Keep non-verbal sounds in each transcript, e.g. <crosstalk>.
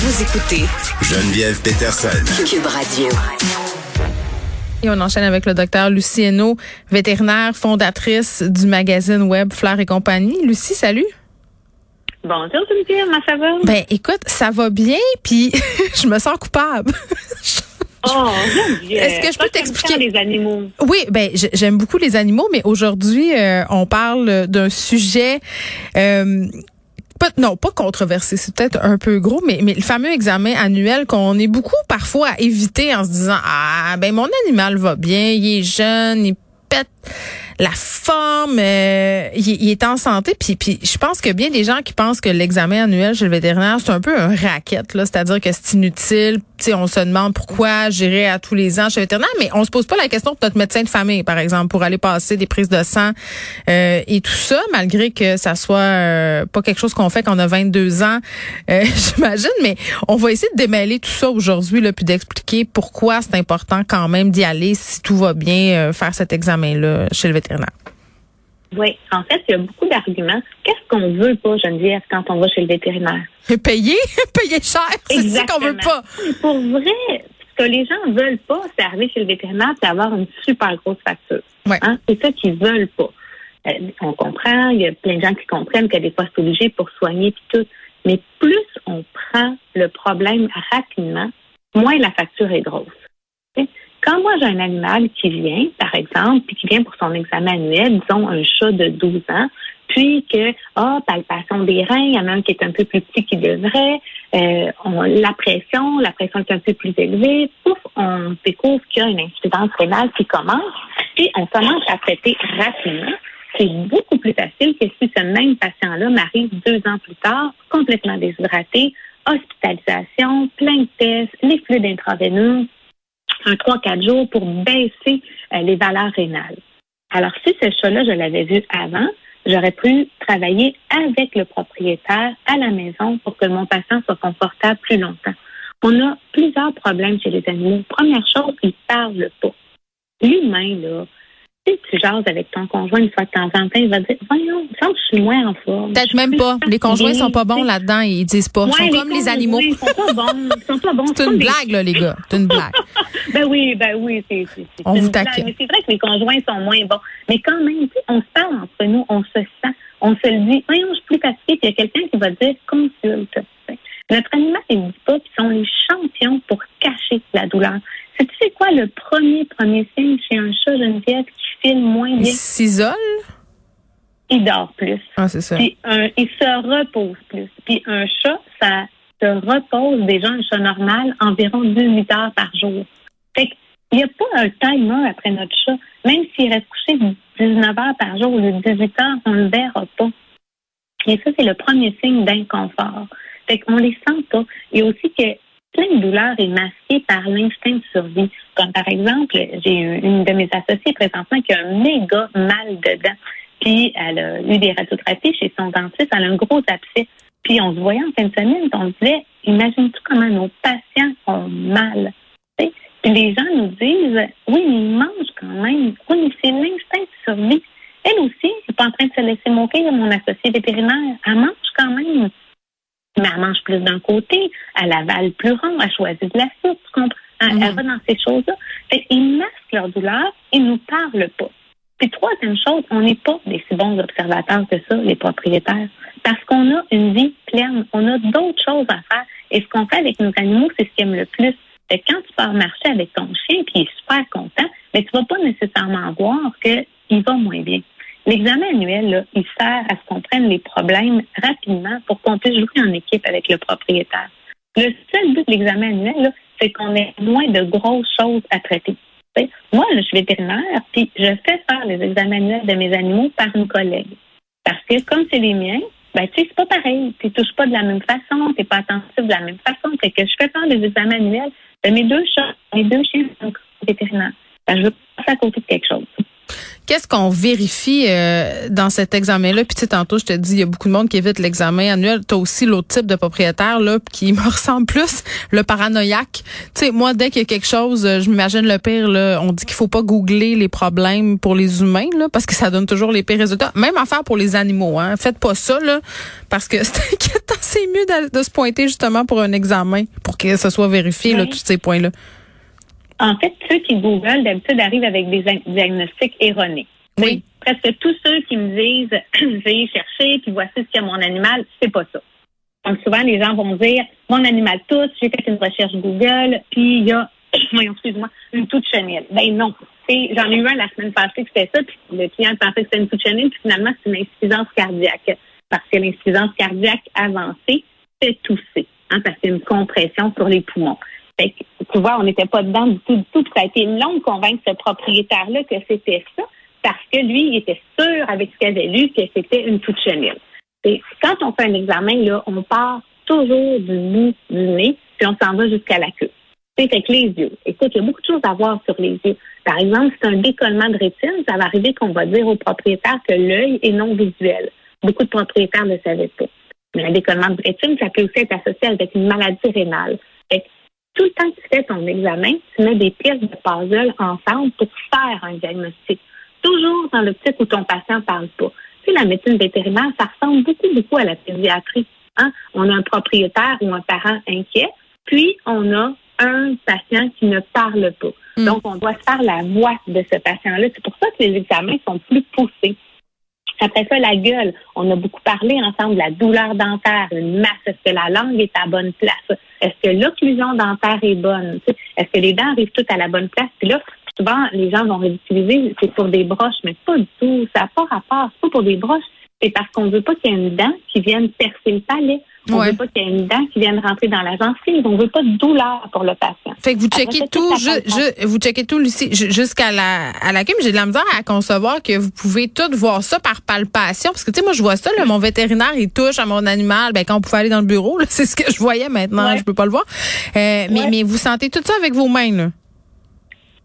Vous écoutez Geneviève Peterson. Cube Radio. Et on enchaîne avec le docteur Lucie Hainaut, vétérinaire, fondatrice du magazine web Fleur et compagnie. Lucie, salut. Bonjour Geneviève, comment ça va? Ben écoute, ça va bien, puis <laughs> je me sens coupable. <laughs> Oh, Est-ce que je peux t'expliquer- ça, les animaux? Oui, ben j'aime beaucoup les animaux, mais aujourd'hui euh, on parle d'un sujet. euh, non, pas controversé, c'est peut-être un peu gros, mais, mais le fameux examen annuel qu'on est beaucoup parfois à éviter en se disant ah ben mon animal va bien, il est jeune, il pète la forme, euh, il, est en santé, puis puis je pense que bien des gens qui pensent que l'examen annuel chez le vétérinaire c'est un peu un racket là, c'est-à-dire que c'est inutile, on se demande pourquoi j'irai à tous les ans chez le vétérinaire, mais on se pose pas la question pour notre médecin de famille par exemple pour aller passer des prises de sang euh, et tout ça malgré que ça soit euh, pas quelque chose qu'on fait quand on a 22 ans, euh, <laughs> j'imagine, mais on va essayer de démêler tout ça aujourd'hui là puis d'expliquer pourquoi c'est important quand même d'y aller si tout va bien faire cet examen là chez le vétérinaire. Oui, en fait, il y a beaucoup d'arguments. Qu'est-ce qu'on veut pas, Geneviève, quand on va chez le vétérinaire? <laughs> Payer, <laughs> payer cher, c'est ça qu'on veut pas. Pour vrai, ce que les gens veulent pas, c'est arriver chez le vétérinaire et avoir une super grosse facture. Ouais. Hein? C'est ça qu'ils veulent pas. Euh, on comprend, il y a plein de gens qui comprennent que des fois c'est obligé pour soigner puis tout. Mais plus on prend le problème rapidement, moins la facture est grosse. Quand moi j'ai un animal qui vient, par exemple, puis qui vient pour son examen annuel, disons un chat de 12 ans, puis que, ah, palpation des reins, il y en a un qui est un peu plus petit qui devrait, euh, la pression, la pression est un peu plus élevée, pouf, on découvre qu'il y a une insuffisance rénale qui commence, puis on commence à traiter rapidement. C'est beaucoup plus facile que si ce même patient-là m'arrive deux ans plus tard, complètement déshydraté, hospitalisation, plein de tests, les fluides intraveineux, un 3-4 jours pour baisser euh, les valeurs rénales. Alors, si ce chat-là, je l'avais vu avant, j'aurais pu travailler avec le propriétaire à la maison pour que mon patient soit confortable plus longtemps. On a plusieurs problèmes chez les animaux. Première chose, ils parlent pas. L'humain, là, si tu jases avec ton conjoint une fois de temps en temps, il va dire, voyons, il semble que je suis moins en forme. Peut-être même pas. Les conjoints sont pas bons là-dedans, ils disent pas. Ils Ouais, sont comme les animaux. Ils sont pas bons. Ils sont pas bons. C'est une blague là les gars, c'est une blague. Ben oui, ben oui, c'est c'est- c'est On une vous blague. taquine. Mais c'est vrai que les conjoints sont moins bons. Mais quand même, on se parle entre nous, on se sent, on se le dit. Voyons, je suis plus fatiguée. Puis il y a quelqu'un qui va dire consulte. Notre animal, il ne dit pas, puis ils sont les champions pour cacher la douleur. C'est tu sais quoi le premier premier signe chez un chat Geneviève qui file moins bien, s'isolent. il dort plus. Ah c'est ça. Puis un, il se repose plus. Puis un chat, ça se repose déjà un chat normal environ 18 heures par jour. Fait qu'il n'y a pas un timer après notre chat. Même s'il reste couché 19 heures par jour ou 18 heures, on ne le verra pas. Et ça, c'est le premier signe d'inconfort. Fait qu'on les sent pas. Il a aussi que plein de douleurs est masquée par l'instinct de survie. Comme par exemple, j'ai une de mes associées présentement qui a un méga mal dedans. Puis elle a eu des radiographies chez son dentiste, elle a un gros abcès. Puis on se voyait en fin de semaine, on se disait, imagine-tu comment nos patients ont mal? Puis les gens nous disent, oui, mais ils mangent quand même. Oui, mais c'est l'instinct de survie. Elle aussi, elle n'est pas en train de se laisser mourir, mon associé vétérinaire. Elle mange quand même. Mais elle mange plus d'un côté, elle avale plus rond, elle choisit de la soupe, tu comprends? Elle, elle va dans ces choses-là. Qu'ils masquent leur douleur, ils nous parlent pas. Puis troisième chose, on n'est pas des si bons observateurs que ça, les propriétaires, parce qu'on a une vie pleine, on a d'autres choses à faire. Et ce qu'on fait avec nos animaux, c'est ce qu'ils aiment le plus. Quand tu pars marcher avec ton chien, puis il est super content, mais tu vas pas nécessairement voir qu'il va moins bien. L'examen annuel, là, il sert à ce qu'on prenne les problèmes rapidement pour qu'on puisse jouer en équipe avec le propriétaire. Le seul but de l'examen annuel, c'est qu'on ait moins de grosses choses à traiter. Tu Moi, je suis vétérinaire, puis je fais faire les examens annuels de mes animaux par une collègue. Parce que comme c'est les miens, ben tu sais, c'est pas pareil. Tu touches pas de la même façon, t'es pas attentif de la même façon. Fait que je fais faire les examens annuels mes deux chats, mes deux chiens sont vétérinaires. Ben, je veux passer à côté de quelque chose. Qu'est-ce qu'on vérifie euh, dans cet examen-là? Puis tu sais, tantôt, je te dis, il y a beaucoup de monde qui évite l'examen annuel. Tu as aussi l'autre type de propriétaire là qui <laughs> me ressemble plus, le paranoïaque. Tu sais, moi, dès qu'il y a quelque chose, euh, je m'imagine le pire. Là, on dit qu'il faut pas googler les problèmes pour les humains là, parce que ça donne toujours les pires résultats. Même affaire pour les animaux. Hein. Faites pas ça là, parce que <laughs> c'est inquiétant. C'est mieux de, se pointer justement pour un examen, pour que ce soit vérifié, là, tous ces points-là? En fait, ceux qui Google, d'habitude, arrivent avec des diagnostics erronés. Oui. Presque tous ceux qui me disent, <clears throat> j'ai cherché, puis voici ce qu'il y a mon animal, c'est pas ça. Donc, souvent, les gens vont dire, mon animal tousse, j'ai fait une recherche Google, puis il y a, <clears throat> voyons, excuse-moi, une toute chenille. Ben non. J'en ai eu un la semaine passée que c'était ça, puis le client pensait que c'était une toute chenille, puis finalement, c'est une insuffisance cardiaque. Parce que l'insuffisance cardiaque avancée, c'est tousser, hein, parce qu'il y a une compression sur les poumons. Fait que, tu vois, on n'était pas dedans du tout, du tout. Puis ça a été long de convaincre ce propriétaire-là que c'était ça, parce que lui, il était sûr avec ce qu'il avait lu que c'était une toute chenille. Quand on fait un examen, là, on part toujours du bout du nez, puis on s'en va jusqu'à la queue. C'est avec les yeux. Écoute, il y a beaucoup de choses à voir sur les yeux. Par exemple, si c'est un décollement de rétine, ça va arriver qu'on va dire au propriétaire que l'œil est non visuel. Beaucoup de propriétaires ne savaient pas. Mais un décollement de rétine, ça peut aussi être associé avec une maladie rénale. Fait tout le temps que tu fais ton examen, tu mets des pièces de puzzle ensemble pour faire un diagnostic. Toujours dans le l'optique où ton patient ne parle pas. Tu sais, la médecine vétérinaire, ça ressemble beaucoup, beaucoup à la pédiatrie. Hein? On a un propriétaire ou un parent inquiet, puis on a un patient qui ne parle pas. Mm. Donc, on doit faire la voix de ce patient-là. C'est pour ça que les examens sont plus poussés. Après ça, la gueule. On a beaucoup parlé ensemble de la douleur dentaire, une masse. Est-ce que la langue est à bonne place? Est-ce que l'occlusion dentaire est bonne? Est-ce que les dents arrivent toutes à la bonne place? Puis là, souvent, les gens vont réutiliser, c'est pour des broches, mais pas du tout. Ça n'a pas rapport. C'est pas pour des broches. C'est parce qu'on ne veut pas qu'il y ait une dent qui vienne percer le palais. On ne veut pas qu'il y ait une dent qui vienne rentrer dans la gencive. On ne veut pas de douleur pour le patient. Fait que vous checkez tout, je, vous checkez tout, Lucie, jusqu'à la, à la J'ai de la misère à concevoir que vous pouvez tout voir ça par palpation. Parce que, tu sais, moi, je vois ça, là, mon vétérinaire, il touche à mon animal. Ben, quand on pouvait aller dans le bureau, <laughs> c'est ce que je voyais maintenant. Je peux pas le voir. Euh, mais, mais vous sentez tout ça avec vos mains, là?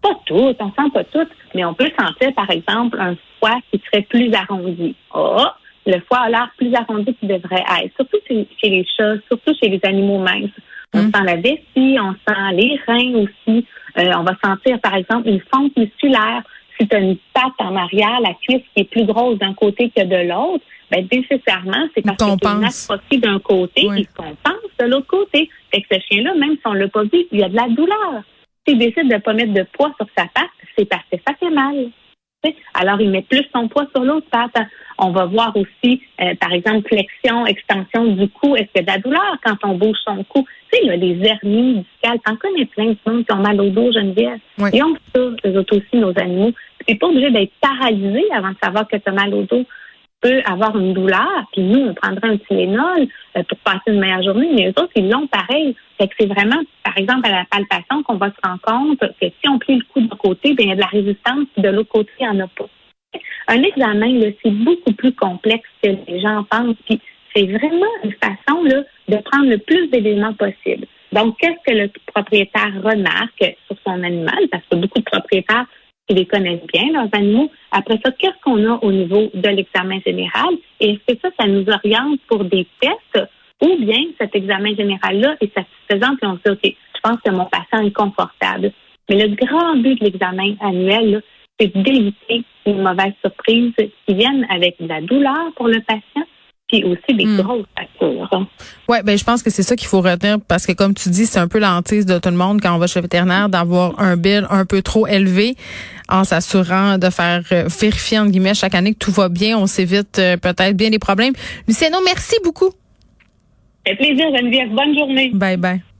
Pas tout, on sent pas tout, mais on peut sentir, par exemple, un foie qui serait plus arrondi. Oh, le foie a l'air plus arrondi qu'il devrait être, surtout chez, les chats, surtout chez les animaux minces. On mm. sent la vessie, on sent les reins aussi. Euh, on va sentir, par exemple, une fente musculaire. Si tu as une patte en arrière, la cuisse qui est plus grosse d'un côté que de l'autre, ben, nécessairement, c'est parce que tu d'un côté et qu'on pense de l'autre côté. Fait que ce chien-là, même si on l'a pas vu, il y a de la douleur. S'il décide de ne pas mettre de poids sur sa patte, c'est parce que ça fait mal. Alors, il met plus son poids sur l'autre patte. On va voir aussi, euh, par exemple, flexion, extension du cou. Est-ce qu'il y a de la douleur quand on bouge son cou? Tu sais, il y a des hernies discales. T'en connais plein de monde qui ont mal au dos, Geneviève. Oui. Ils ont ça, eux autres aussi, nos animaux. Tu n'es pas obligé d'être paralysé avant de savoir que tu as mal au dos peut avoir une douleur, puis nous, on prendrait un Tylenol euh, pour passer une meilleure journée, mais eux autres, ils l'ont pareil. Que c'est vraiment, par exemple, à la palpation qu'on va se rendre compte que si on plie le cou d'un côté, bien, il y a de la résistance, puis de l'autre côté, il n'y en a pas. Un examen, c'est beaucoup plus complexe que les gens pensent, puis c'est vraiment une façon là, de prendre le plus d'éléments possible. Donc, qu'est-ce que le propriétaire remarque sur son animal? Parce que beaucoup de propriétaires les connaissent bien, leurs animaux. Après ça, qu'est-ce qu'on a au niveau de l'examen général? Et est-ce que ça, ça nous oriente pour des tests ou bien cet examen général-là est satisfaisant? Puis on se dit, OK, je pense que mon patient est confortable. Mais le grand but de l'examen annuel, c'est d'éviter une mauvaise surprise qui vienne avec de la douleur pour le patient puis aussi des hmm. grosses factures. Oui, ben je pense que c'est ça qu'il faut retenir parce que comme tu dis, c'est un peu l'antise de tout le monde quand on va chez le vétérinaire d'avoir un bill un peu trop élevé en s'assurant de faire euh, vérifier entre guillemets chaque année que tout va bien, on s'évite euh, peut-être bien des problèmes. Luciano, merci beaucoup. Fait plaisir, Geneviève. Bonne journée. Bye bye.